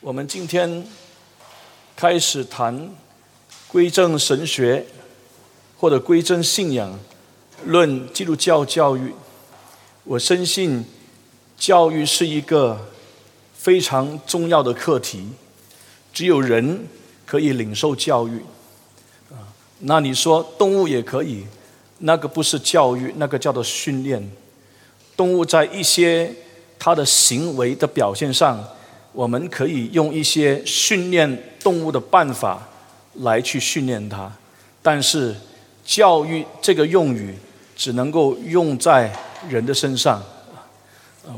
我们今天开始谈归正神学，或者归正信仰，论基督教教育。我深信，教育是一个非常重要的课题。只有人可以领受教育，啊，那你说动物也可以？那个不是教育，那个叫做训练。动物在一些它的行为的表现上，我们可以用一些训练动物的办法来去训练它。但是，教育这个用语只能够用在人的身上。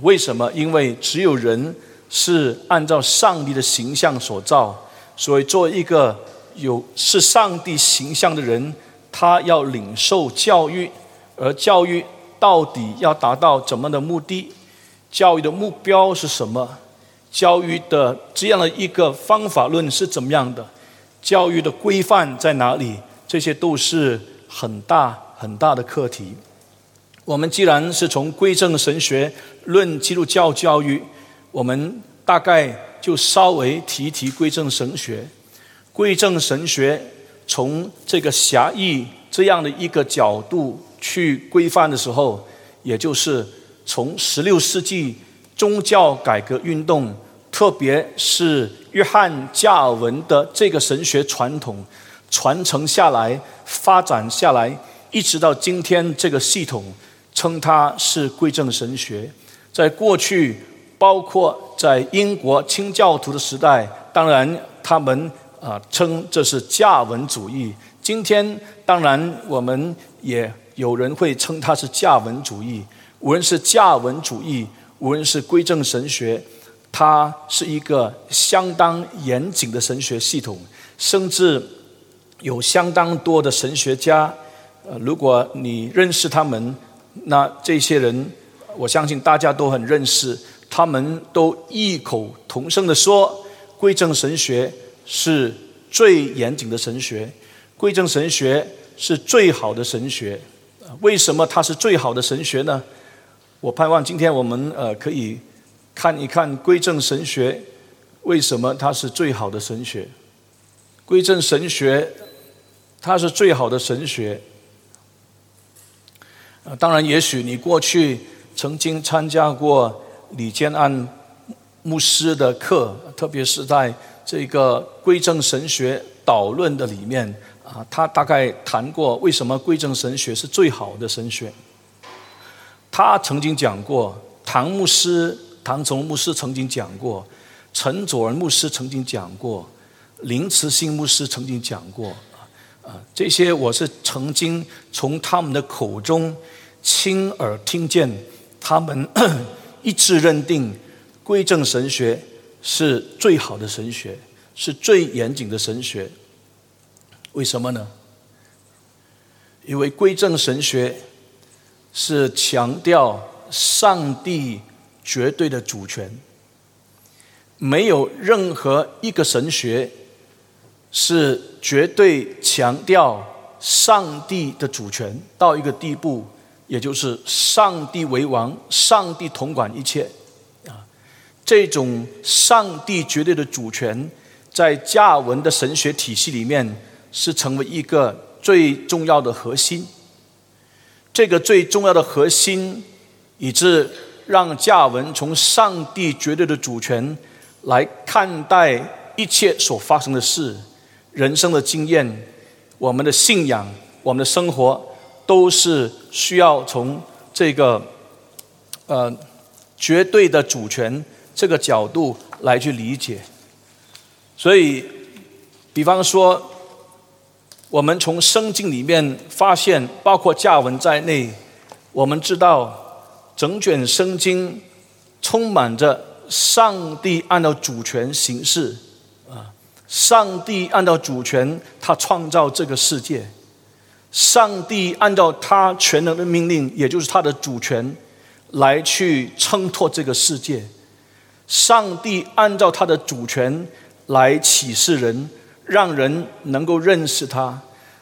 为什么？因为只有人是按照上帝的形象所造，所以作为一个有是上帝形象的人。他要领受教育，而教育到底要达到怎么的目的？教育的目标是什么？教育的这样的一个方法论是怎么样的？教育的规范在哪里？这些都是很大很大的课题。我们既然是从归正神学论基督教教育，我们大概就稍微提提归正神学。归正神学。从这个狭义这样的一个角度去规范的时候，也就是从十六世纪宗教改革运动，特别是约翰加尔文的这个神学传统传承下来、发展下来，一直到今天这个系统，称它是归正神学。在过去，包括在英国清教徒的时代，当然他们。啊，称这是加文主义。今天当然我们也有人会称它是加文主义。无论是加文主义，无论是归正神学，它是一个相当严谨的神学系统，甚至有相当多的神学家。呃，如果你认识他们，那这些人，我相信大家都很认识，他们都异口同声的说，归正神学。是最严谨的神学，归正神学是最好的神学。为什么它是最好的神学呢？我盼望今天我们呃可以看一看归正神学为什么它是最好的神学。归正神学它是最好的神学。啊，当然，也许你过去曾经参加过李建安牧师的课，特别是在。这个归正神学导论的里面啊，他大概谈过为什么归正神学是最好的神学。他曾经讲过，唐牧师、唐崇牧师曾经讲过，陈佐仁牧师曾经讲过，林慈信牧师曾经讲过啊，这些我是曾经从他们的口中亲耳听见，他们 一致认定归正神学。是最好的神学，是最严谨的神学。为什么呢？因为归正神学是强调上帝绝对的主权，没有任何一个神学是绝对强调上帝的主权到一个地步，也就是上帝为王，上帝统管一切。啊这种上帝绝对的主权，在加文的神学体系里面是成为一个最重要的核心。这个最重要的核心，以致让加文从上帝绝对的主权来看待一切所发生的事、人生的经验、我们的信仰、我们的生活，都是需要从这个呃绝对的主权。这个角度来去理解，所以，比方说，我们从圣经里面发现，包括加文在内，我们知道整卷圣经充满着上帝按照主权行事啊，上帝按照主权他创造这个世界，上帝按照他全能的命令，也就是他的主权来去撑托这个世界。上帝按照他的主权来启示人，让人能够认识他。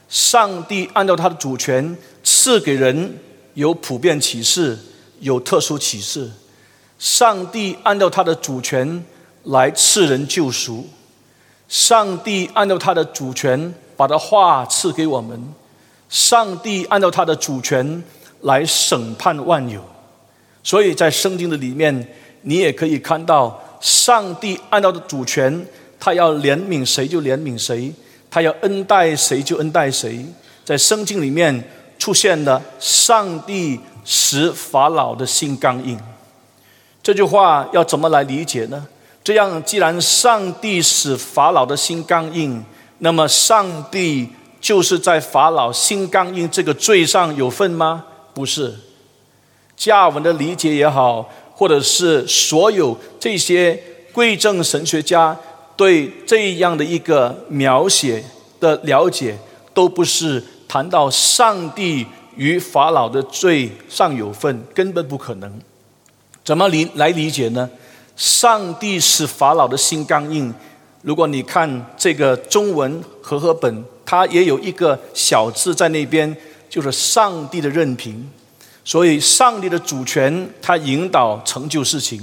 上帝按照他的主权赐给人有普遍启示，有特殊启示。上帝按照他的主权来赐人救赎。上帝按照他的主权把他话赐给我们，上帝按照他的主权来审判万有。所以在圣经的里面，你也可以看到，上帝按照的主权，他要怜悯谁就怜悯谁，他要恩待谁就恩待谁。在圣经里面出现了上帝使法老的心刚硬，这句话要怎么来理解呢？这样，既然上帝使法老的心刚硬，那么上帝就是在法老心刚硬这个罪上有份吗？不是。加文的理解也好，或者是所有这些贵正神学家对这样的一个描写的了解，都不是谈到上帝与法老的罪上有份，根本不可能。怎么理来理解呢？上帝使法老的心刚硬。如果你看这个中文和合本，它也有一个小字在那边，就是上帝的任凭。所以，上帝的主权，他引导成就事情；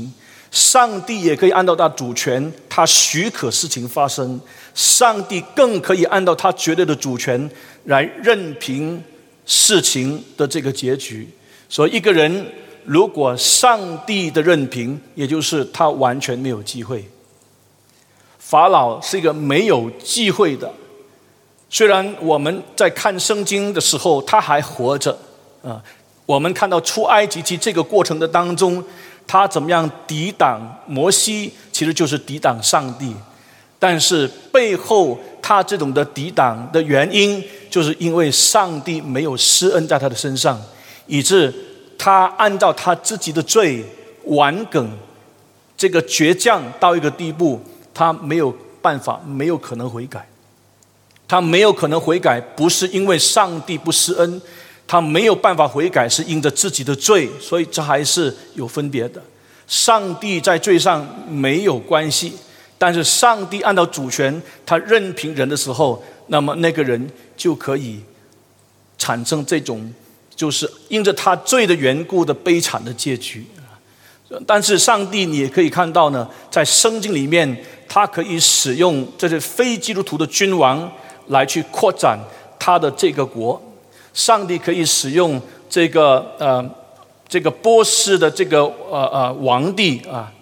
上帝也可以按照他主权，他许可事情发生；上帝更可以按照他绝对的主权来任凭事情的这个结局。所以，一个人。如果上帝的任凭，也就是他完全没有机会。法老是一个没有机会的，虽然我们在看圣经的时候他还活着啊，我们看到出埃及记这个过程的当中，他怎么样抵挡摩西，其实就是抵挡上帝。但是背后他这种的抵挡的原因，就是因为上帝没有施恩在他的身上，以致。他按照他自己的罪顽梗，这个倔强到一个地步，他没有办法，没有可能悔改。他没有可能悔改，不是因为上帝不施恩，他没有办法悔改，是因着自己的罪。所以这还是有分别的。上帝在罪上没有关系，但是上帝按照主权，他任凭人的时候，那么那个人就可以产生这种。就是因着他罪的缘故的悲惨的结局，但是上帝你也可以看到呢，在圣经里面，他可以使用这些非基督徒的君王来去扩展他的这个国。上帝可以使用这个呃这个波斯的这个呃呃王帝啊，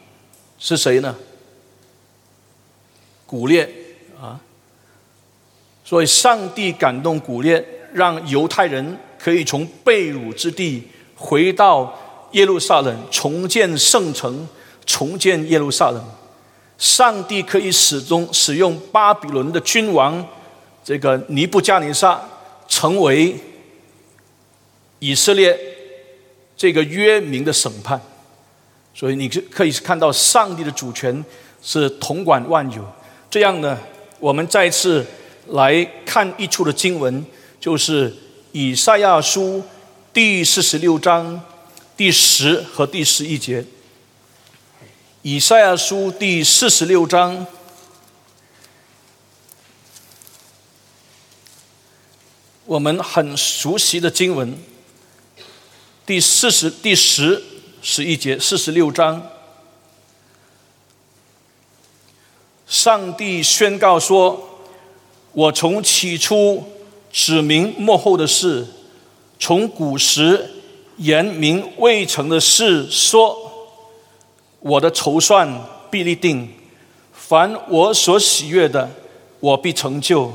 是谁呢？古列啊，所以上帝感动古列，让犹太人。可以从被掳之地回到耶路撒冷，重建圣城，重建耶路撒冷。上帝可以始终使用巴比伦的君王这个尼布加尼撒，成为以色列这个约民的审判。所以你可可以看到上帝的主权是统管万有。这样呢，我们再次来看一处的经文，就是。以赛亚书第四十六章第十和第十一节。以赛亚书第四十六章，我们很熟悉的经文，第四十第十十一节，四十六章，上帝宣告说：“我从起初。”指明幕后的事，从古时言明未成的事说，我的筹算必立定，凡我所喜悦的，我必成就。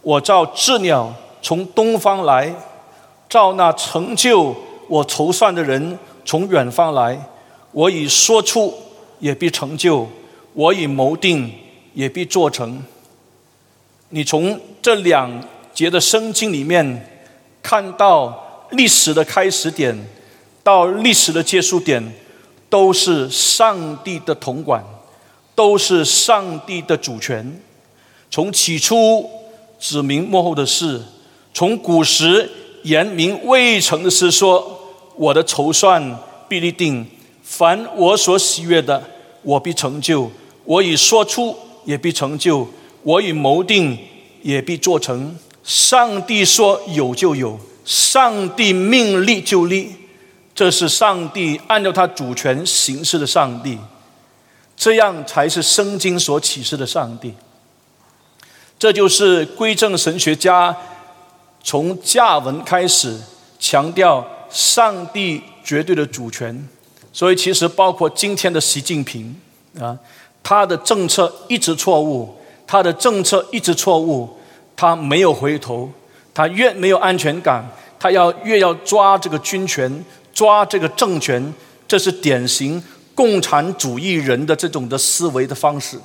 我照鸷鸟从东方来，照那成就我筹算的人从远方来。我已说出，也必成就；我已谋定，也必做成。你从这两。节的圣经里面，看到历史的开始点到历史的结束点，都是上帝的统管，都是上帝的主权。从起初指明幕后的事，从古时言明未成的事，说我的筹算必立定，凡我所喜悦的，我必成就；我已说出，也必成就；我已谋定，也必做成。上帝说有就有，上帝命立就立，这是上帝按照他主权行事的上帝。这样才是圣经所启示的上帝。这就是归正神学家从加文开始强调上帝绝对的主权。所以，其实包括今天的习近平啊，他的政策一直错误，他的政策一直错误，他没有回头，他越没有安全感，他要越要抓这个军权，抓这个政权，这是典型共产主义人的这种的思维的方式。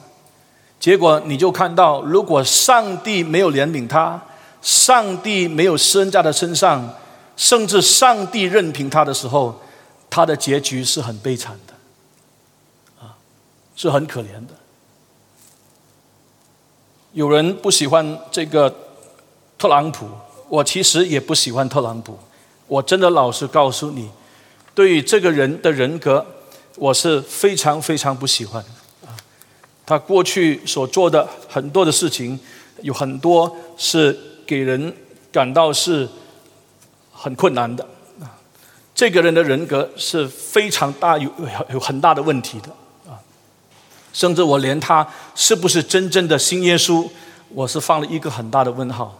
结果你就看到，如果上帝没有怜悯他，上帝没有施恩在他身上，甚至上帝任凭他的时候。他的结局是很悲惨的，啊，是很可怜的。有人不喜欢这个特朗普，我其实也不喜欢特朗普。我真的老实告诉你，对于这个人的人格，我是非常非常不喜欢。啊，他过去所做的很多的事情，有很多是给人感到是很困难的啊。这个人的人格是非常大有有很大的问题的啊，甚至我连他是不是真正的新耶稣，我是放了一个很大的问号。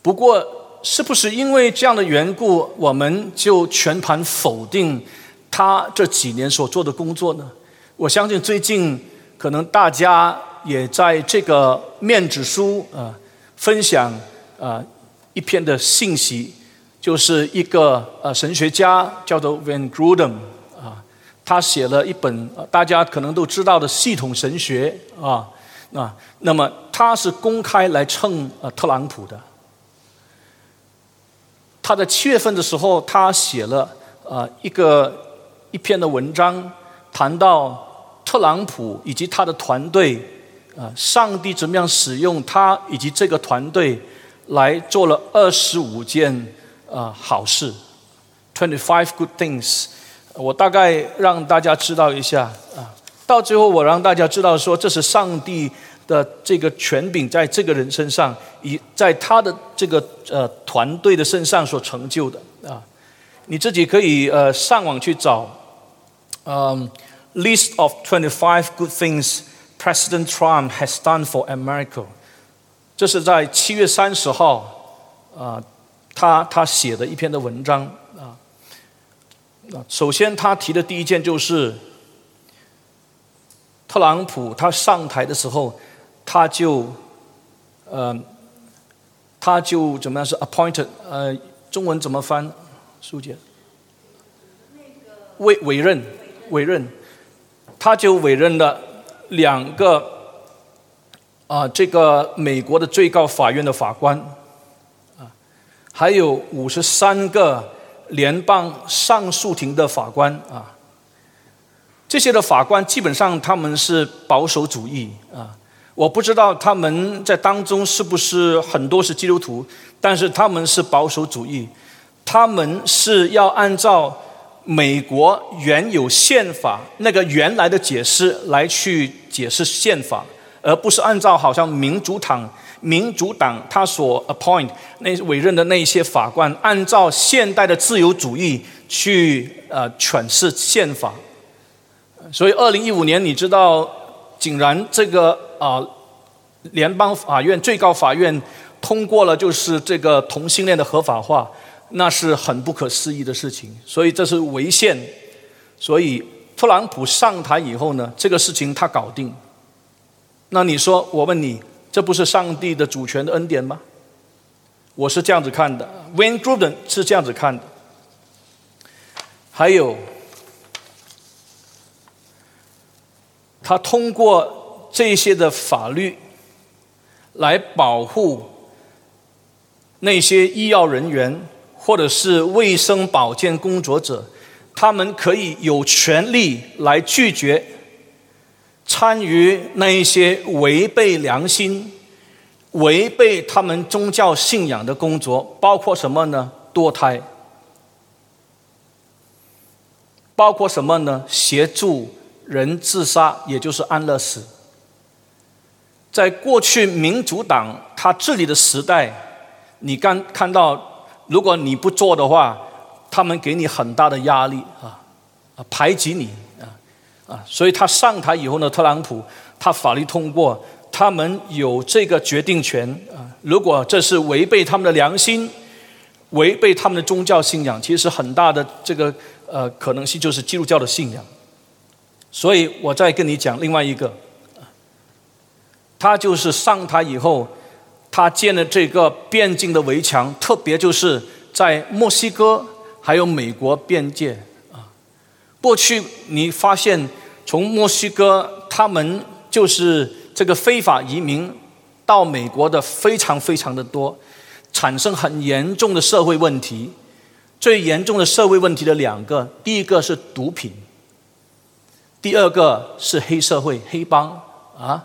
不过，是不是因为这样的缘故，我们就全盘否定他这几年所做的工作呢？我相信最近可能大家也在这个面子书啊分享啊一篇的信息。就是一个呃神学家叫做 Van Gruden 啊，他写了一本大家可能都知道的系统神学啊啊，那么他是公开来称呃特朗普的。他在七月份的时候，他写了呃一个一篇的文章，谈到特朗普以及他的团队啊，上帝怎么样使用他以及这个团队来做了二十五件。啊，好事，twenty five good things，我大概让大家知道一下啊。到最后，我让大家知道说，这是上帝的这个权柄在这个人身上，以在他的这个呃团队的身上所成就的啊。你自己可以呃上网去找，嗯，list of twenty five good things President Trump has done for America。这是在七月三十号啊。他他写的一篇的文章啊，啊，首先他提的第一件就是，特朗普他上台的时候，他就，呃，他就怎么样是 appointed，呃，中文怎么翻？书记，委委任委任，他就委任了两个啊，这个美国的最高法院的法官。啊还有五十三个联邦上诉庭的法官啊，这些的法官基本上他们是保守主义啊，我不知道他们在当中是不是很多是基督徒，但是他们是保守主义，他们是要按照美国原有宪法那个原来的解释来去解释宪法，而不是按照好像民主党。民主党他所 appoint 那委任的那些法官，按照现代的自由主义去呃诠释宪法，所以二零一五年你知道，竟然这个啊联邦法院最高法院通过了就是这个同性恋的合法化，那是很不可思议的事情，所以这是违宪，所以特朗普上台以后呢，这个事情他搞定，那你说我问你？这不是上帝的主权的恩典吗？我是这样子看的，Wayne Gruden 是这样子看的。还有，他通过这些的法律来保护那些医药人员或者是卫生保健工作者，他们可以有权利来拒绝。参与那一些违背良心、违背他们宗教信仰的工作，包括什么呢？堕胎，包括什么呢？协助人自杀，也就是安乐死。在过去民主党他治理的时代，你刚看到，如果你不做的话，他们给你很大的压力啊，啊，排挤你啊。所以他上台以后呢，特朗普他法律通过，他们有这个决定权啊。如果这是违背他们的良心，违背他们的宗教信仰，其实很大的这个呃可能性就是基督教的信仰。所以我再跟你讲另外一个，他就是上台以后，他建了这个边境的围墙，特别就是在墨西哥还有美国边界。过去你发现，从墨西哥他们就是这个非法移民到美国的非常非常的多，产生很严重的社会问题。最严重的社会问题的两个，第一个是毒品，第二个是黑社会黑帮啊。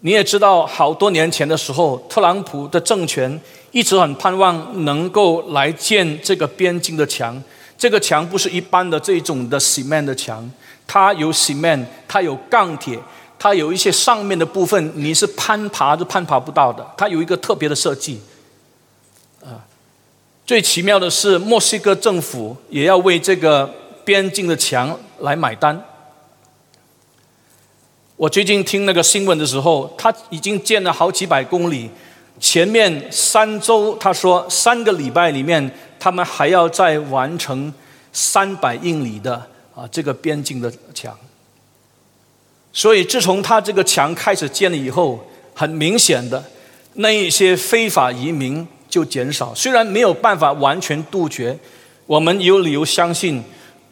你也知道，好多年前的时候，特朗普的政权一直很盼望能够来建这个边境的墙。这个墙不是一般的这种的 cement 的墙，它有 cement，它有钢铁，它有一些上面的部分你是攀爬都攀爬不到的，它有一个特别的设计。啊，最奇妙的是，墨西哥政府也要为这个边境的墙来买单。我最近听那个新闻的时候，他已经建了好几百公里，前面三周他说三个礼拜里面。他们还要再完成三百英里的啊这个边境的墙，所以自从他这个墙开始建了以后，很明显的那一些非法移民就减少。虽然没有办法完全杜绝，我们有理由相信，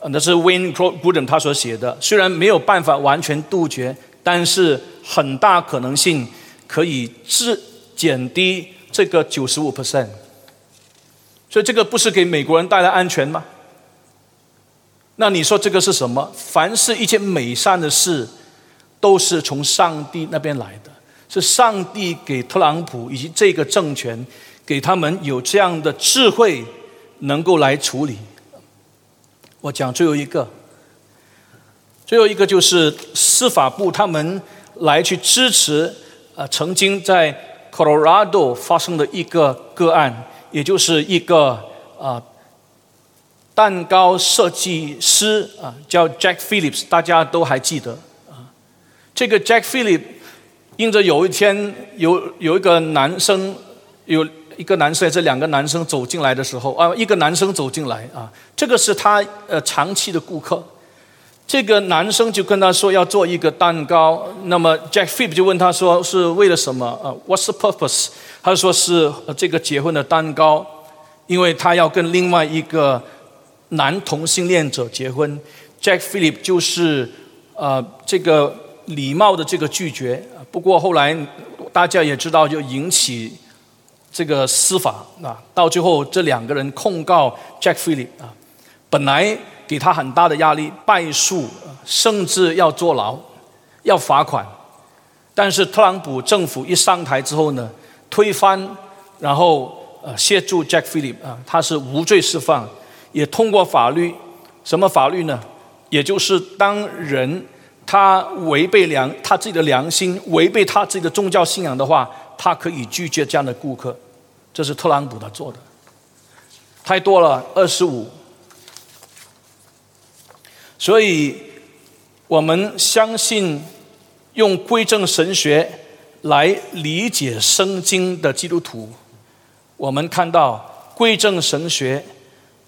那是 Wayne Gruden 他所写的。虽然没有办法完全杜绝，但是很大可能性可以治减低这个九十五 percent。所以这个不是给美国人带来安全吗？那你说这个是什么？凡是一件美善的事，都是从上帝那边来的，是上帝给特朗普以及这个政权，给他们有这样的智慧，能够来处理。我讲最后一个，最后一个就是司法部他们来去支持，呃，曾经在 Colorado 发生的一个个案。也就是一个啊，蛋糕设计师啊，叫 Jack Phillips，大家都还记得啊。这个 Jack Phillips，因着有一天有有一个男生，有一个男生，这两个男生走进来的时候啊，一个男生走进来啊，这个是他呃长期的顾客。这个男生就跟他说要做一个蛋糕，那么 Jack phillip 就问他说是为了什么啊？What's the purpose？他说是这个结婚的蛋糕，因为他要跟另外一个男同性恋者结婚。Jack Philip 就是呃这个礼貌的这个拒绝。不过后来大家也知道，就引起这个司法啊，到最后这两个人控告 Jack Philip 啊，本来给他很大的压力，败诉，甚至要坐牢，要罚款。但是特朗普政府一上台之后呢？推翻，然后呃协助 Jack Philip 啊，他是无罪释放，也通过法律，什么法律呢？也就是当人他违背良他自己的良心，违背他自己的宗教信仰的话，他可以拒绝这样的顾客。这是特朗普他做的，太多了，二十五。所以我们相信用归正神学。来理解圣经的基督徒，我们看到归正神学，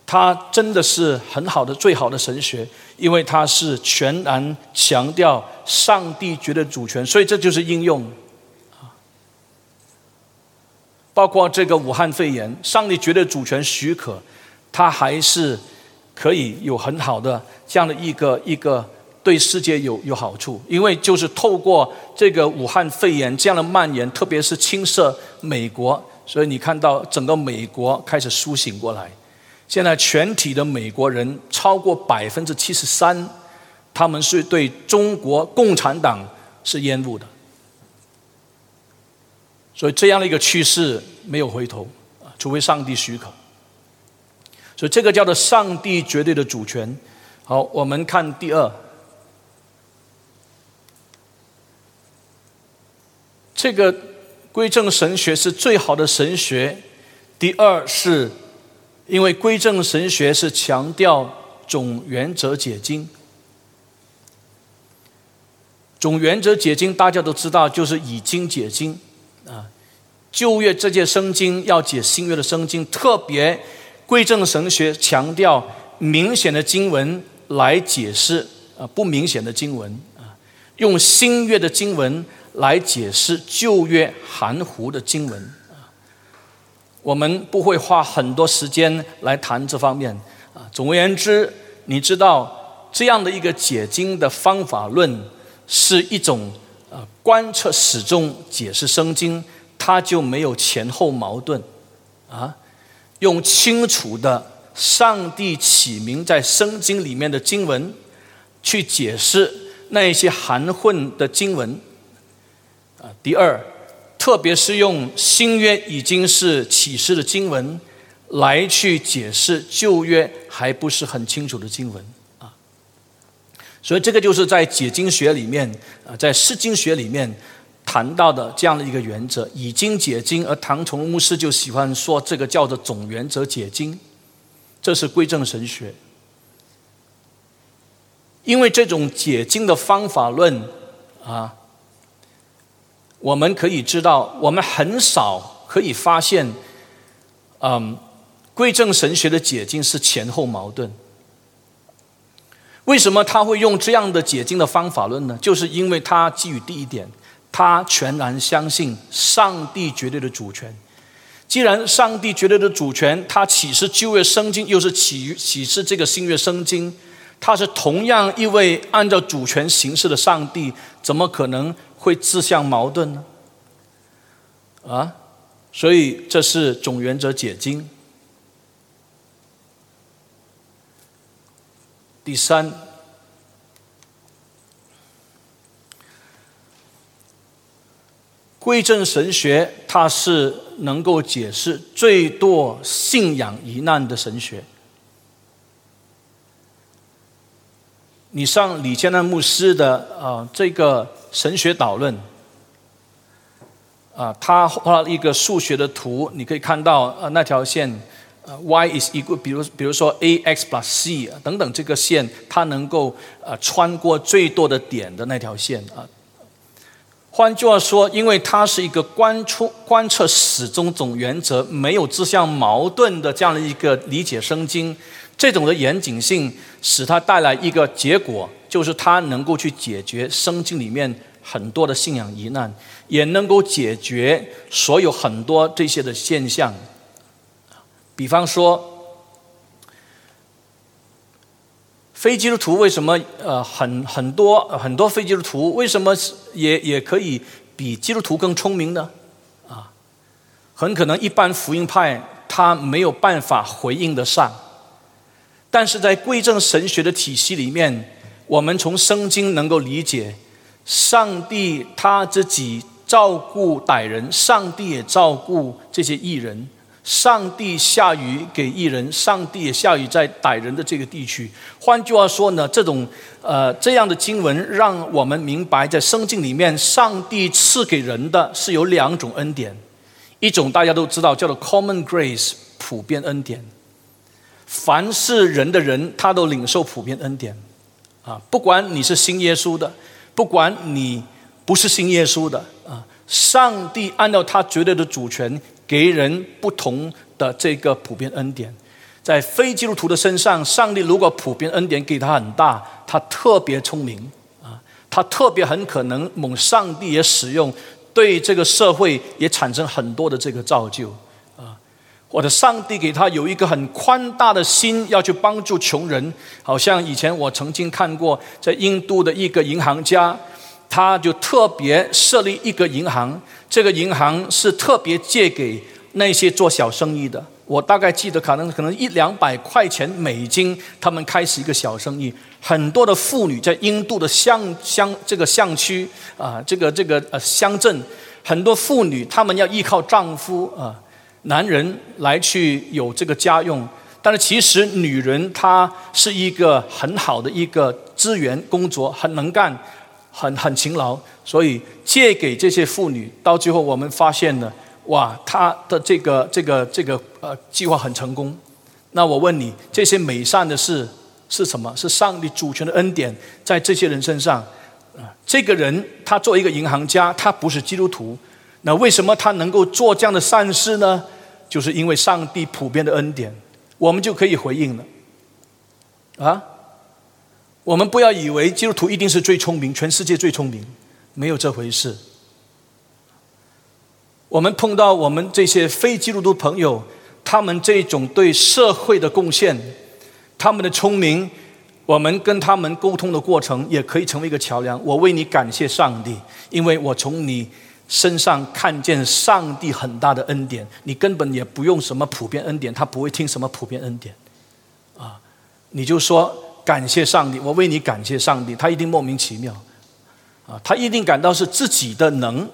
它真的是很好的、最好的神学，因为它是全然强调上帝绝对主权，所以这就是应用。包括这个武汉肺炎，上帝绝对主权许可，它还是可以有很好的这样的一个一个。对世界有有好处，因为就是透过这个武汉肺炎这样的蔓延，特别是侵涉美国，所以你看到整个美国开始苏醒过来。现在全体的美国人超过百分之七十三，他们是对中国共产党是厌恶的。所以这样的一个趋势没有回头，除非上帝许可。所以这个叫做上帝绝对的主权。好，我们看第二。这个归正神学是最好的神学。第二是，因为归正神学是强调总原则解经，总原则解经大家都知道，就是以经解经啊。旧约这件圣经要解新约的圣经，特别归正神学强调明显的经文来解释啊不明显的经文啊，用新约的经文来解释旧约含糊的经文啊。我们不会花很多时间来谈这方面啊。总而言之，你知道这样的一个解经的方法论是一种呃观测始终解释圣经。它就没有前后矛盾，啊，用清楚的上帝起名在圣经里面的经文去解释那些含混的经文，啊，第二，特别是用新约已经是启示的经文来去解释旧约还不是很清楚的经文，啊，所以这个就是在解经学里面啊，在释经学里面。谈到的这样的一个原则，以经解经，而唐崇牧师就喜欢说这个叫做总原则解经，这是归正神学。因为这种解经的方法论啊，我们可以知道，我们很少可以发现，嗯，归正神学的解经是前后矛盾。为什么他会用这样的解经的方法论呢？就是因为他基于第一点。他全然相信上帝绝对的主权。既然上帝绝对的主权，他岂是旧约圣经，又是启启示这个新约圣经，他是同样一位按照主权行事的上帝，怎么可能会自相矛盾呢？啊，所以这是总原则解经。第三。归正神学，它是能够解释最多信仰疑难的神学。你上李建南牧师的啊这个神学导论，啊，他画了一个数学的图，你可以看到啊那条线，呃 y is equal，比如比如说 a x plus c 等等这个线，它能够啊穿过最多的点的那条线啊。换句话说，因为它是一个观出观测始终总原则，没有自相矛盾的这样的一个理解圣经，这种的严谨性使它带来一个结果，就是它能够去解决圣经里面很多的信仰疑难，也能够解决所有很多这些的现象。比方说。非基督徒为什么呃很很多很多非基督徒为什么也也可以比基督徒更聪明呢？啊，很可能一般福音派他没有办法回应得上，但是在贵正神学的体系里面，我们从圣经能够理解，上帝他自己照顾歹人，上帝也照顾这些异人。上帝下雨给异人，上帝也下雨在歹人的这个地区。换句话说呢，这种呃这样的经文让我们明白，在圣经里面，上帝赐给人的是有两种恩典，一种大家都知道叫做 common grace 普遍恩典，凡是人的人他都领受普遍恩典啊，不管你是信耶稣的，不管你不是信耶稣的啊，上帝按照他绝对的主权。给人不同的这个普遍恩典，在非基督徒的身上，上帝如果普遍恩典给他很大，他特别聪明啊，他特别很可能蒙上帝也使用，对这个社会也产生很多的这个造就啊，或者上帝给他有一个很宽大的心，要去帮助穷人，好像以前我曾经看过，在印度的一个银行家。他就特别设立一个银行，这个银行是特别借给那些做小生意的。我大概记得，可能可能一两百块钱美金，他们开始一个小生意。很多的妇女在印度的乡乡这个乡区啊，这个这个呃乡镇，很多妇女她们要依靠丈夫啊，男人来去有这个家用。但是其实女人她是一个很好的一个资源工作，很能干。很很勤劳，所以借给这些妇女，到最后我们发现呢，哇，他的这个这个这个呃计划很成功。那我问你，这些美善的事是什么？是上帝主权的恩典在这些人身上，啊，这个人他做一个银行家，他不是基督徒，那为什么他能够做这样的善事呢？就是因为上帝普遍的恩典，我们就可以回应了。啊，我们不要以为基督徒一定是最聪明，全世界最聪明，没有这回事。我们碰到我们这些非基督徒朋友，他们这种对社会的贡献，他们的聪明，我们跟他们沟通的过程也可以成为一个桥梁。我为你感谢上帝，因为我从你身上看见上帝很大的恩典。你根本也不用什么普遍恩典，他不会听什么普遍恩典，啊，你就说感谢上帝，我为你感谢上帝，他一定莫名其妙，啊，他一定感到是自己的能，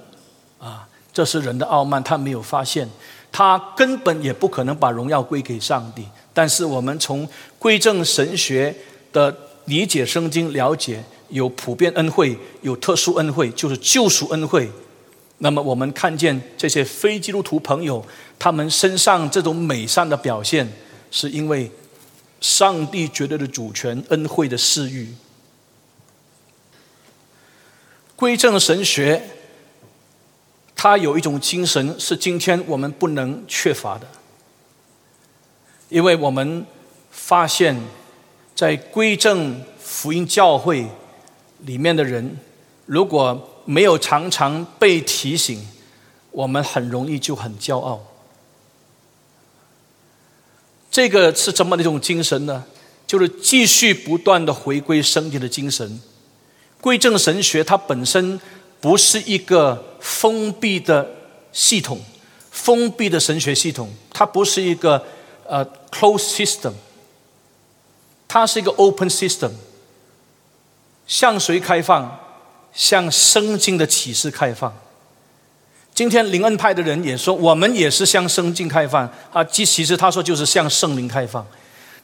啊。这是人的傲慢，他没有发现，他根本也不可能把荣耀归给上帝。但是我们从归正神学的理解圣经，了解有普遍恩惠，有特殊恩惠，就是救赎恩惠。那么我们看见这些非基督徒朋友，他们身上这种美善的表现，是因为上帝绝对的主权、恩惠的赐予。归正神学。他有一种精神是今天我们不能缺乏的，因为我们发现，在归正福音教会里面的人，如果没有常常被提醒，我们很容易就很骄傲。这个是怎么的一种精神呢？就是继续不断的回归圣经的精神，归正神学它本身。不是一个封闭的系统，封闭的神学系统，它不是一个呃 closed system，它是一个 open system，向谁开放？向圣经的启示开放。今天灵恩派的人也说，我们也是向圣经开放啊。其其实他说就是向圣灵开放。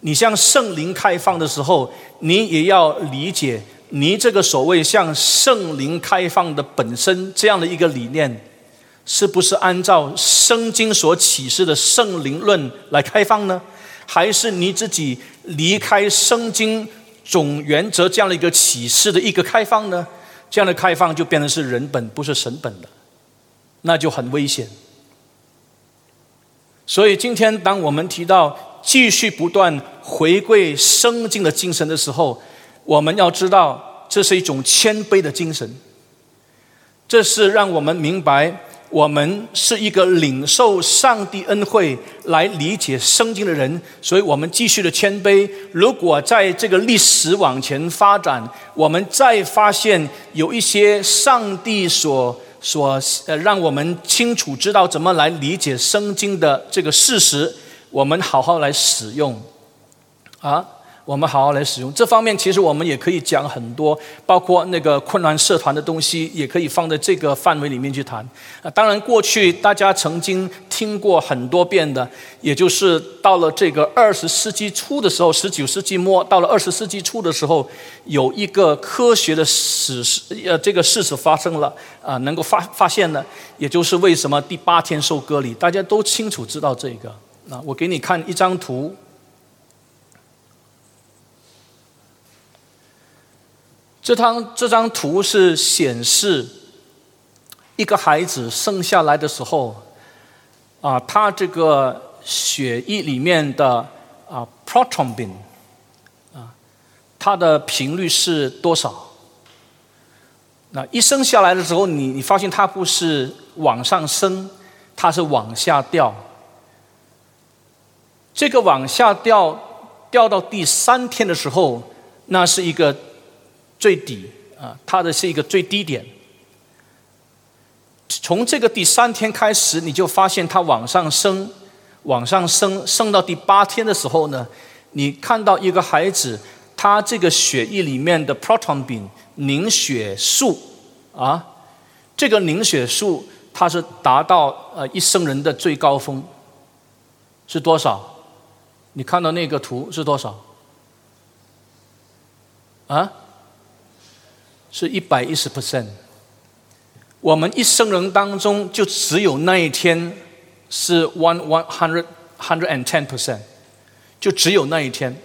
你向圣灵开放的时候，你也要理解。你这个所谓向圣灵开放的本身这样的一个理念，是不是按照圣经所启示的圣灵论来开放呢？还是你自己离开圣经总原则这样的一个启示的一个开放呢？这样的开放就变成是人本不是神本的，那就很危险。所以今天当我们提到继续不断回归圣经的精神的时候，我们要知道，这是一种谦卑的精神。这是让我们明白，我们是一个领受上帝恩惠来理解圣经的人。所以我们继续的谦卑。如果在这个历史往前发展，我们再发现有一些上帝所所呃让我们清楚知道怎么来理解圣经的这个事实，我们好好来使用啊。我们好好来使用这方面，其实我们也可以讲很多，包括那个困难社团的东西，也可以放在这个范围里面去谈。啊，当然过去大家曾经听过很多遍的，也就是到了这个二十世纪初的时候，十九世纪末到了二十世纪初的时候，有一个科学的史实，呃，这个事实发生了啊，能够发发现呢，也就是为什么第八天受割礼，大家都清楚知道这个。啊，我给你看一张图。这张这张图是显示一个孩子生下来的时候，啊，他这个血液里面的啊 proton 啊，它的频率是多少？那一生下来的时候，你你发现它不是往上升，它是往下掉。这个往下掉，掉到第三天的时候，那是一个。最底啊，它的是一个最低点。从这个第三天开始，你就发现它往上升，往上升，升到第八天的时候呢，你看到一个孩子，他这个血液里面的 proton 丙凝血素啊，这个凝血素它是达到呃一生人的最高峰，是多少？你看到那个图是多少？啊？是一百一十 percent，我们一生人当中就只有那一天是 one one hundred hundred and ten percent，就只有那一天。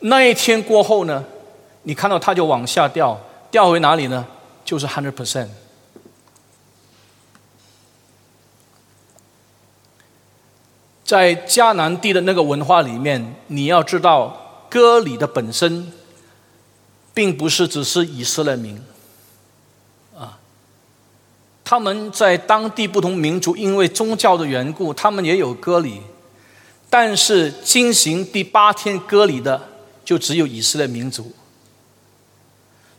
那一天过后呢，你看到它就往下掉，掉回哪里呢？就是 hundred percent。在迦南地的那个文化里面，你要知道，歌里的本身，并不是只是以色列民，啊，他们在当地不同民族因为宗教的缘故，他们也有割礼，但是进行第八天割礼的，就只有以色列民族。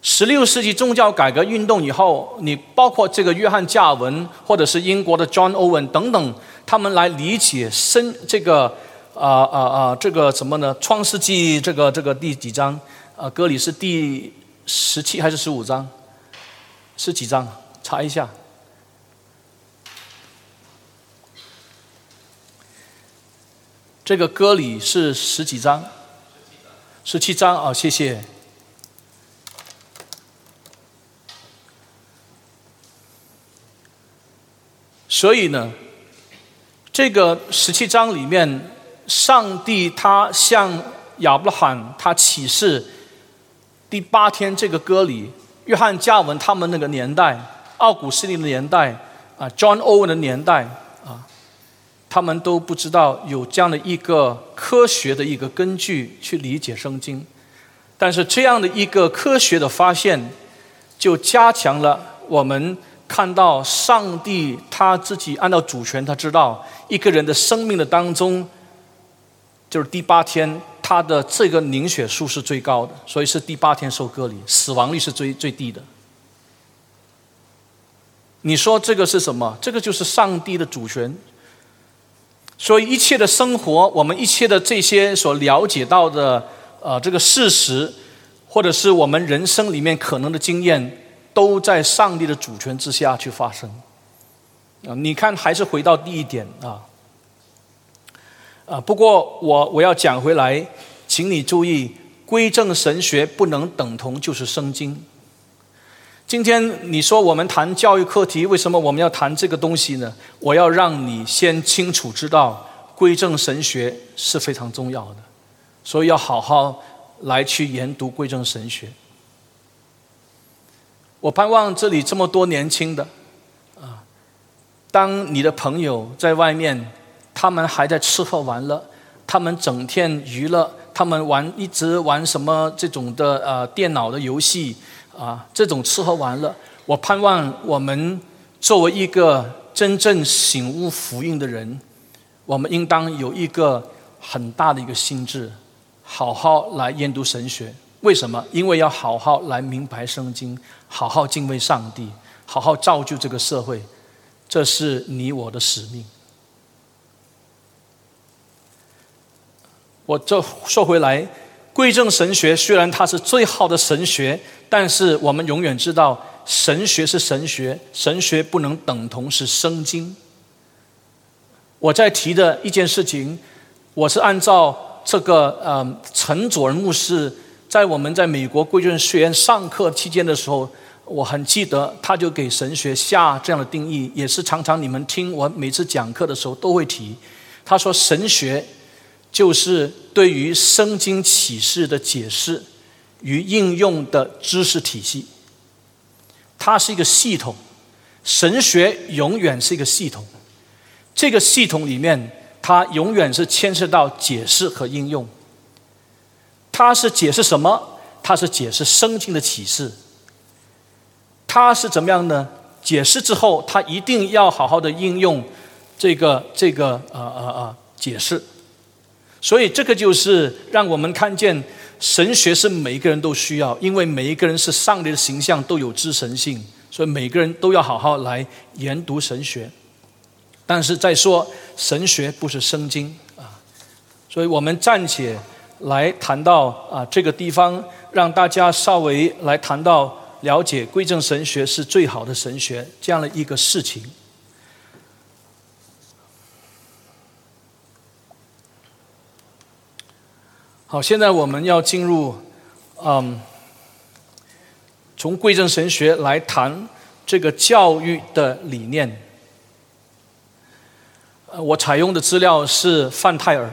十六世纪宗教改革运动以后，你包括这个约翰加尔文，或者是英国的 John Owen 等等，他们来理解生这个啊啊啊这个什么呢？创世纪这个这个第几章？啊，歌里是第十七还是十五章？是几章？查一下。这个歌里是十几章？十七章啊，谢谢。所以呢，这个十七章里面，上帝他向亚伯拉罕他启示，第八天这个歌里，约翰加文他们那个年代，奥古斯丁的年代，啊，John Owen 的年代，啊，他们都不知道有这样的一个科学的一个根据去理解圣经，但是这样的一个科学的发现，就加强了我们。看到上帝他自己按照主权，他知道一个人的生命的当中，就是第八天，他的这个凝血数是最高的，所以是第八天受割礼，死亡率是最最低的。你说这个是什么？这个就是上帝的主权。所以一切的生活，我们一切的这些所了解到的，呃，这个事实，或者是我们人生里面可能的经验。都在上帝的主权之下去发生啊！你看，还是回到第一点啊啊！不过我我要讲回来，请你注意，归正神学不能等同就是圣经。今天你说我们谈教育课题，为什么我们要谈这个东西呢？我要让你先清楚知道，归正神学是非常重要的，所以要好好来去研读归正神学。我盼望这里这么多年轻的，啊，当你的朋友在外面，他们还在吃喝玩乐，他们整天娱乐，他们玩一直玩什么这种的呃电脑的游戏啊，这种吃喝玩乐，我盼望我们作为一个真正醒悟福音的人，我们应当有一个很大的一个心智，好好来研读神学。为什么？因为要好好来明白圣经，好好敬畏上帝，好好造就这个社会，这是你我的使命。我这说回来，归正神学虽然它是最好的神学，但是我们永远知道，神学是神学，神学不能等同是圣经。我在提的一件事情，我是按照这个呃陈佐仁牧师。在我们在美国贵正学院上课期间的时候，我很记得，他就给神学下这样的定义，也是常常你们听我每次讲课的时候都会提。他说，神学就是对于圣经启示的解释与应用的知识体系。它是一个系统，神学永远是一个系统。这个系统里面，它永远是牵涉到解释和应用。它是解释什么？它是解释圣经的启示。它是怎么样呢？解释之后，它一定要好好的应用这个这个呃呃呃解释。所以这个就是让我们看见神学是每一个人都需要，因为每一个人是上帝的形象，都有知神性，所以每个人都要好好来研读神学。但是再说神学不是圣经啊，所以我们暂且。来谈到啊这个地方，让大家稍微来谈到了解归正神学是最好的神学这样的一个事情。好，现在我们要进入嗯，从归正神学来谈这个教育的理念。呃，我采用的资料是范泰尔。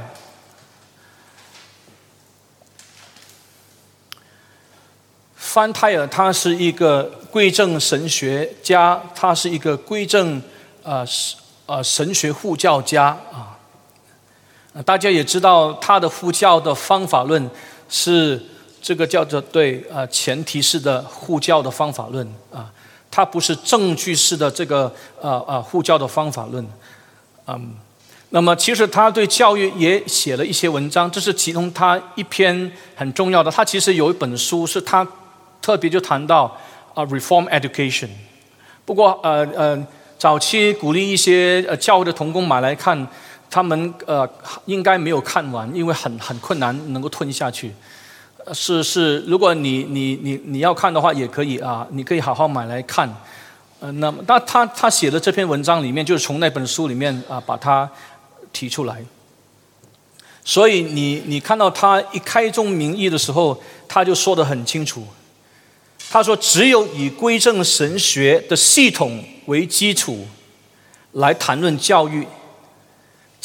范泰尔他是一个归正神学家，他是一个归正呃呃神学护教家啊。大家也知道他的护教的方法论是这个叫做对呃前提式的护教的方法论啊，它不是证据式的这个呃呃护教的方法论，嗯。那么，其实他对教育也写了一些文章，这是其中他一篇很重要的。他其实有一本书，是他特别就谈到啊，reform education。不过，呃呃，早期鼓励一些呃教会的童工买来看，他们呃应该没有看完，因为很很困难能够吞下去。是是，如果你你你你要看的话，也可以啊，你可以好好买来看。呃，那么，那他他写的这篇文章里面，就是从那本书里面啊，把它。提出来，所以你你看到他一开宗明义的时候，他就说得很清楚。他说：“只有以归正神学的系统为基础来谈论教育，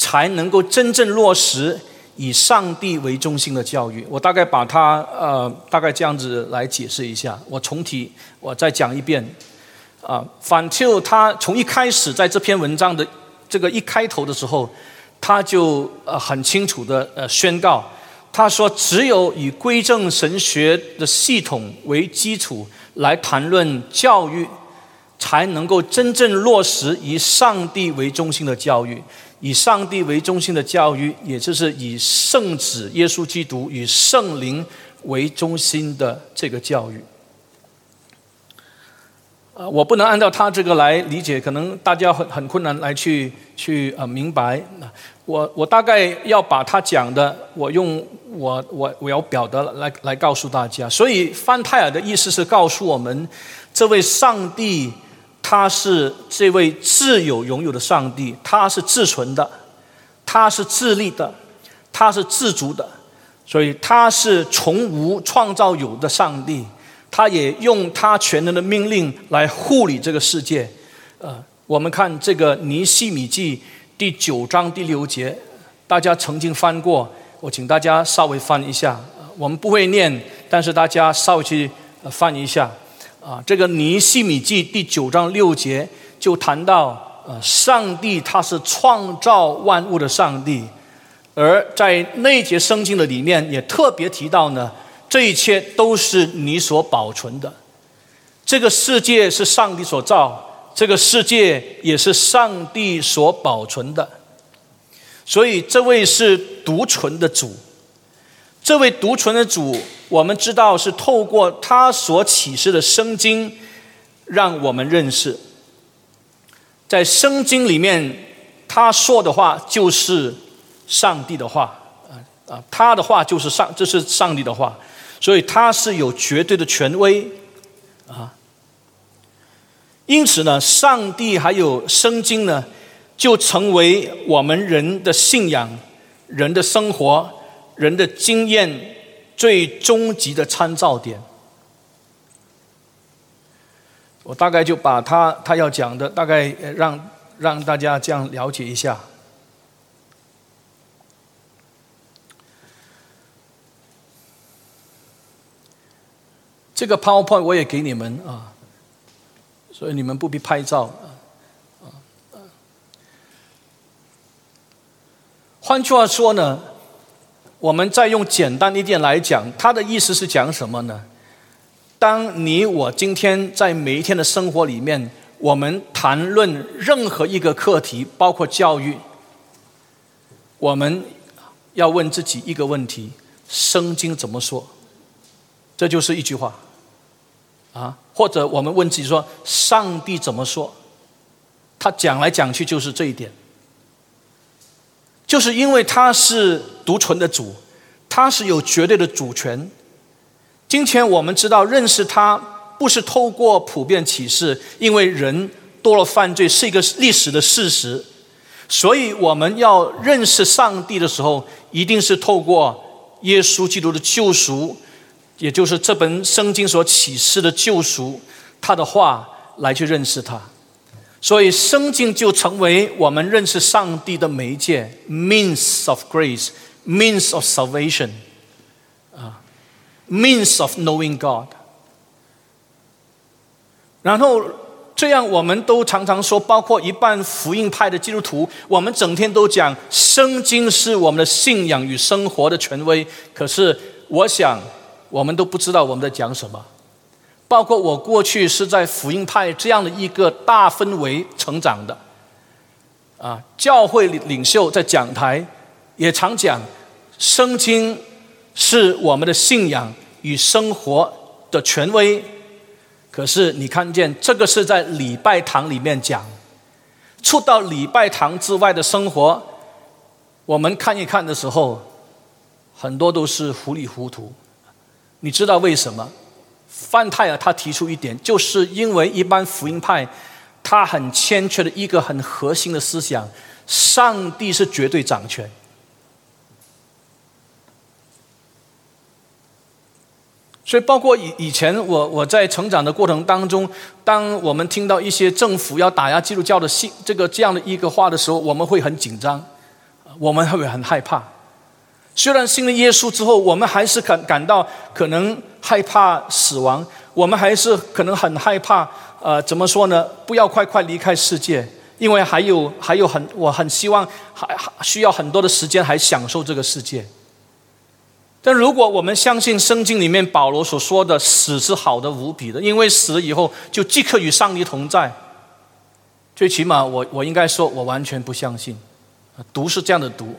才能够真正落实以上帝为中心的教育。”我大概把它呃大概这样子来解释一下。我重提，我再讲一遍。啊，反丘他从一开始在这篇文章的这个一开头的时候。他就呃很清楚的呃宣告，他说只有以归正神学的系统为基础来谈论教育，才能够真正落实以上帝为中心的教育，以上帝为中心的教育，也就是以圣子耶稣基督与圣灵为中心的这个教育。呃，我不能按照他这个来理解，可能大家很很困难来去去呃明白。我我大概要把他讲的，我用我我我要表达来来告诉大家。所以范泰尔的意思是告诉我们，这位上帝他是这位自有拥有的上帝，他是自存的，他是自立的，他是自足的，所以他是从无创造有的上帝。他也用他全能的命令来护理这个世界。呃，我们看这个尼西米记第九章第六节，大家曾经翻过，我请大家稍微翻一下。我们不会念，但是大家稍微去翻一下。啊，这个尼西米记第九章六节就谈到，呃，上帝他是创造万物的上帝，而在那节圣经的里面也特别提到呢。这一切都是你所保存的。这个世界是上帝所造，这个世界也是上帝所保存的。所以，这位是独存的主。这位独存的主，我们知道是透过他所启示的圣经，让我们认识。在圣经里面，他说的话就是上帝的话啊啊，他的话就是上，这是上帝的话。所以他是有绝对的权威啊，因此呢，上帝还有圣经呢，就成为我们人的信仰、人的生活、人的经验最终极的参照点。我大概就把他他要讲的，大概让让大家这样了解一下。这个 PowerPoint 我也给你们啊，所以你们不必拍照啊。换句话说呢，我们再用简单一点来讲，他的意思是讲什么呢？当你我今天在每一天的生活里面，我们谈论任何一个课题，包括教育，我们要问自己一个问题：圣经怎么说？这就是一句话。啊，或者我们问自己说：上帝怎么说？他讲来讲去就是这一点，就是因为他是独存的主，他是有绝对的主权。今天我们知道认识他不是透过普遍启示，因为人多了犯罪是一个历史的事实，所以我们要认识上帝的时候，一定是透过耶稣基督的救赎。也就是这本圣经所启示的救赎，他的话来去认识他，所以圣经就成为我们认识上帝的媒介，means of grace，means of salvation，啊，means of knowing God，然后这样，我们都常常说，包括一半福音派的基督徒，我们整天都讲圣经是我们的信仰与生活的权威。可是，我想我们都不知道我们在讲什么。包括我过去是在福音派这样的一个大氛围成长的，啊，教会领袖在讲台也常讲，圣经是我们的信仰与生活的权威。可是你看见这个是在礼拜堂里面讲，出到礼拜堂之外的生活，我们看一看的时候，很多都是糊里糊涂。你知道为什么？范泰尔他提出一点，就是因为一般福音派，他很欠缺的一个很核心的思想：上帝是绝对掌权。所以，包括以以前我我在成长的过程当中，当我们听到一些政府要打压基督教的信这个这样的一个话的时候，我们会很紧张，我们会很害怕。虽然信了耶稣之后，我们还是感感到可能害怕死亡，我们还是可能很害怕。呃，怎么说呢？不要快快离开世界，因为还有还有很我很希望还还需要很多的时间还享受这个世界。但如果我们相信圣经里面保罗所说的死是好的无比的，因为死了以后就即刻与上帝同在。最起码我我应该说，我完全不相信。读是这样的读。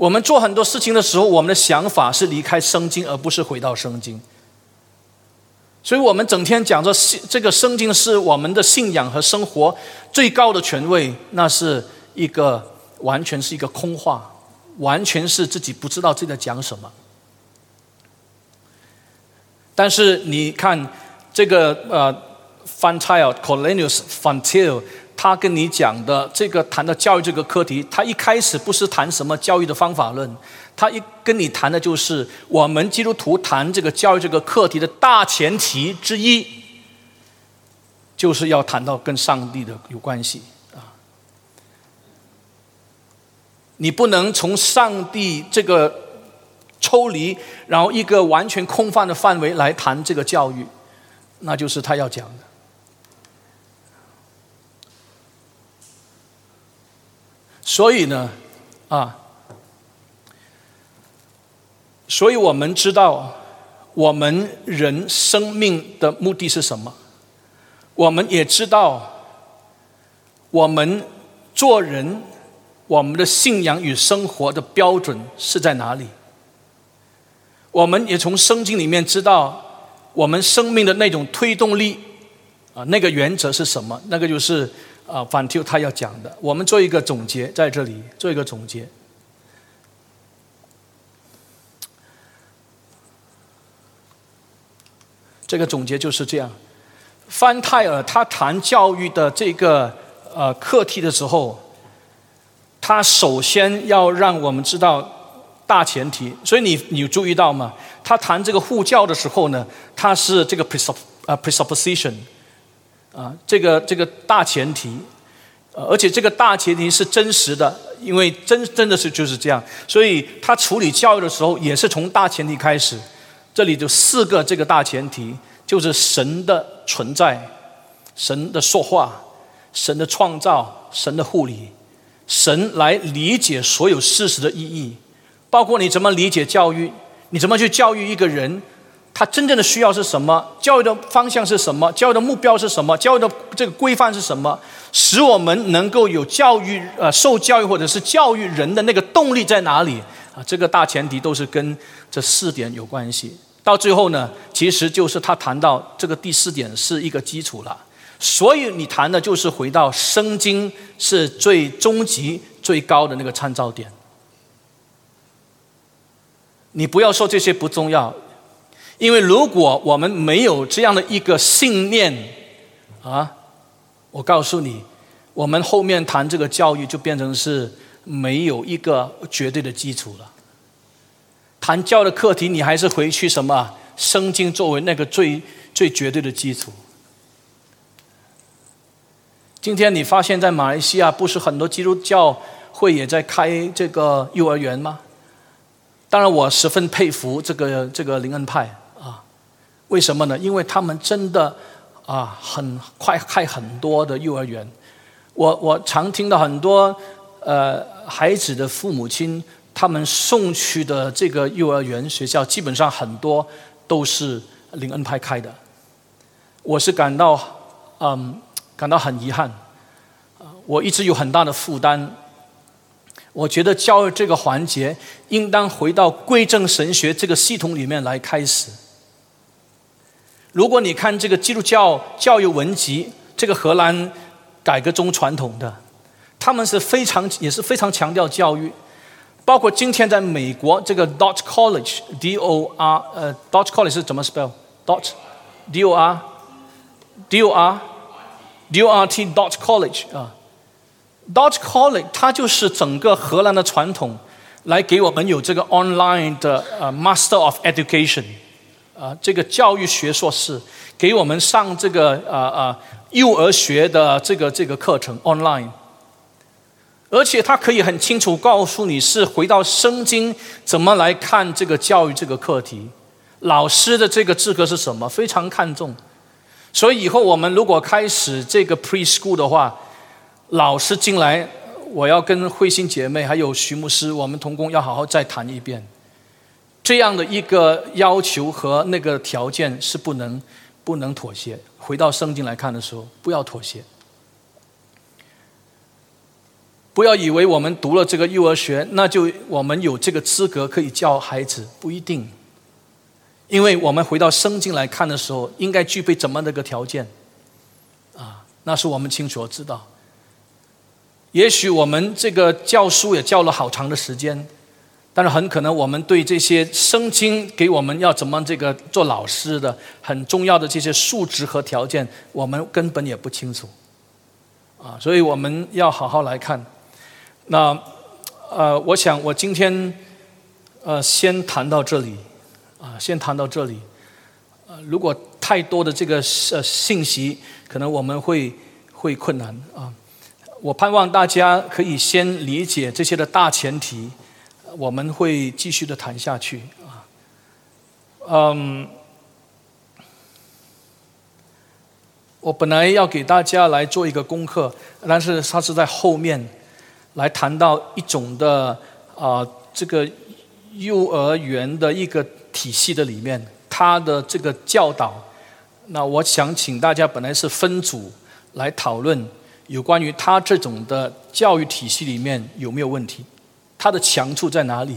我们做很多事情的时候，我们的想法是离开圣经，而不是回到圣经。所以我们整天讲着信，这个圣经是我们的信仰和生活最高的权威，那是一个完全是一个空话。完全是自己不知道自己在讲什么，但是你看这个呃 f a n t i l Cornelius f a n t i l 他跟你讲的这个谈到教育这个课题，他一开始不是谈什么教育的方法论，他一跟你谈的就是我们基督徒谈这个教育这个课题的大前提之一，就是要谈到跟上帝的有关系啊。你不能从上帝这个抽离，然后一个完全空泛的范围来谈这个教育，那就是他要讲的。所以呢，啊，所以我们知道，我们人生命的目的是什么？我们也知道，我们做人。我们的信仰与生活的标准是在哪里？我们也从圣经里面知道，我们生命的那种推动力啊，那个原则是什么？那个就是啊，反丘他要讲的。我们做一个总结，在这里做一个总结。这个总结就是这样。范泰尔他谈教育的这个呃课题的时候。他首先要让我们知道大前提，所以你你注意到吗？他谈这个护教的时候呢，他是这个 presupp 啊 presupposition 啊，这个这个大前提，而且这个大前提是真实的，因为真真的是就是这样，所以他处理教育的时候也是从大前提开始。这里就四个这个大前提，就是神的存在、神的说话、神的创造、神的护理。神来理解所有事实的意义，包括你怎么理解教育，你怎么去教育一个人，他真正的需要是什么？教育的方向是什么？教育的目标是什么？教育的这个规范是什么？使我们能够有教育呃受教育或者是教育人的那个动力在哪里啊？这个大前提都是跟这四点有关系。到最后呢，其实就是他谈到这个第四点是一个基础了。所以你谈的就是回到圣经是最终极、最高的那个参照点。你不要说这些不重要，因为如果我们没有这样的一个信念啊，我告诉你，我们后面谈这个教育就变成是没有一个绝对的基础了。谈教的课题，你还是回去什么圣经作为那个最最绝对的基础。今天你发现，在马来西亚不是很多基督教会也在开这个幼儿园吗？当然，我十分佩服这个这个灵恩派，为什么呢？因为他们真的啊，很快开很多的幼儿园。我我常听到很多呃孩子的父母亲，他们送去的这个幼儿园学校，基本上很多都是灵恩派开的。我是感到嗯感到很遗憾，我一直有很大的负担。我觉得教育这个环节应当回到归正神学这个系统里面来开始。如果你看这个基督教教育文集，这个荷兰改革中传统的，他们是非常也是非常强调教育，包括今天在美国这个 Dot College D O R 呃 Dot College 是怎么 spell Dot D O R D O R D O R T Dot College 啊。Dutch College，它就是整个荷兰的传统，来给我们有这个 online 的呃 Master of Education，啊，这个教育学硕士，给我们上这个啊啊幼儿学的这个这个课程 online，而且他可以很清楚告诉你是回到圣经怎么来看这个教育这个课题，老师的这个资格是什么，非常看重，所以以后我们如果开始这个 preschool 的话。老师进来，我要跟慧心姐妹还有徐牧师，我们同工要好好再谈一遍。这样的一个要求和那个条件是不能不能妥协。回到圣经来看的时候，不要妥协。不要以为我们读了这个幼儿学，那就我们有这个资格可以教孩子，不一定。因为我们回到圣经来看的时候，应该具备怎么的一个条件？啊，那是我们清楚知道。也许我们这个教书也教了好长的时间，但是很可能我们对这些圣经给我们要怎么这个做老师的很重要的这些素质和条件，我们根本也不清楚，啊，所以我们要好好来看。那呃，我想我今天呃先谈到这里，啊，先谈到这里。呃，如果太多的这个呃信息，可能我们会会困难啊。我盼望大家可以先理解这些的大前提，我们会继续的谈下去啊。嗯，我本来要给大家来做一个功课，但是他是在后面来谈到一种的啊，这个幼儿园的一个体系的里面，他的这个教导。那我想请大家本来是分组来讨论。有关于他这种的教育体系里面有没有问题？他的强处在哪里？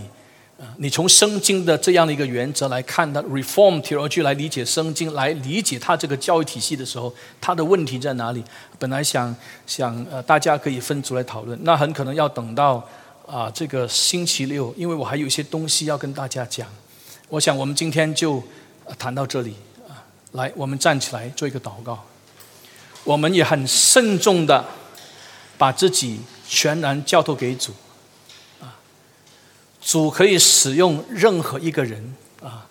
啊，你从圣经的这样的一个原则来看，他 reform theology 来理解圣经，来理解他这个教育体系的时候，他的问题在哪里？本来想想呃，大家可以分组来讨论，那很可能要等到啊这个星期六，因为我还有一些东西要跟大家讲。我想我们今天就谈到这里啊，来，我们站起来做一个祷告。我们也很慎重的把自己全然交托给主，主可以使用任何一个人啊。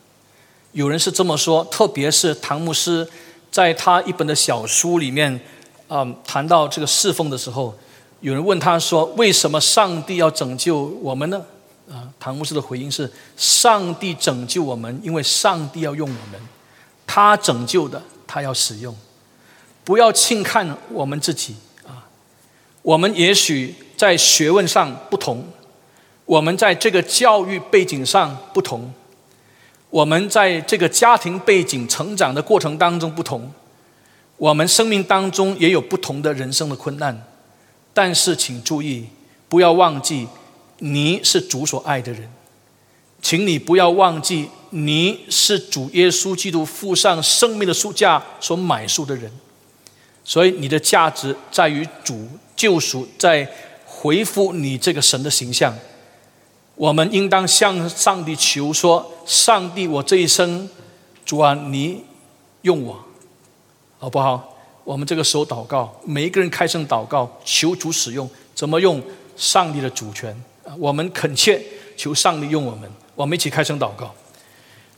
有人是这么说，特别是唐牧师在他一本的小书里面，啊，谈到这个侍奉的时候，有人问他说：“为什么上帝要拯救我们呢？”啊，唐牧师的回应是：“上帝拯救我们，因为上帝要用我们，他拯救的，他要使用。”不要轻看我们自己啊！我们也许在学问上不同，我们在这个教育背景上不同，我们在这个家庭背景成长的过程当中不同，我们生命当中也有不同的人生的困难。但是请注意，不要忘记你是主所爱的人，请你不要忘记你是主耶稣基督付上生命的书价所买赎的人。所以你的价值在于主救赎，在回复你这个神的形象。我们应当向上帝求说：“上帝，我这一生，主啊，你用我，好不好？”我们这个时候祷告，每一个人开声祷告，求主使用。怎么用上帝的主权？我们恳切求上帝用我们。我们一起开声祷告。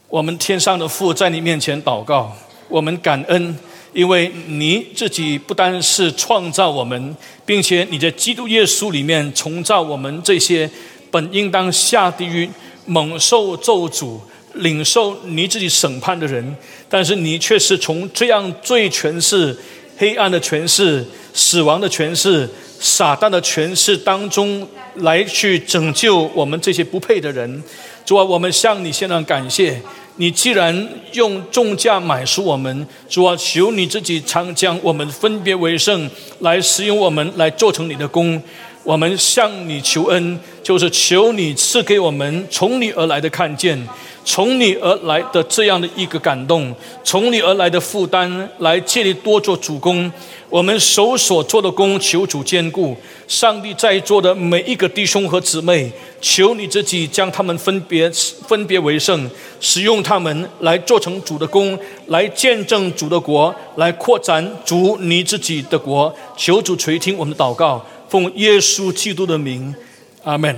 我们天上的父，在你面前祷告，我们感恩。因为你自己不单是创造我们，并且你在基督耶稣里面重造我们这些本应当下地狱、猛受咒诅、领受你自己审判的人，但是你却是从这样最权势、黑暗的权势、死亡的权势、撒旦的权势当中来去拯救我们这些不配的人。主啊，我们向你献上感谢。你既然用重价买赎我们，主啊，求你自己常将我们分别为圣，来使用我们，来做成你的功。我们向你求恩，就是求你赐给我们从你而来的看见，从你而来的这样的一个感动，从你而来的负担，来借力多做主公。我们手所做的工，求主坚固。上帝在座的每一个弟兄和姊妹，求你自己将他们分别分别为圣，使用他们来做成主的工，来见证主的国，来扩展主你自己的国。求主垂听我们的祷告。奉耶稣基督的名，阿门。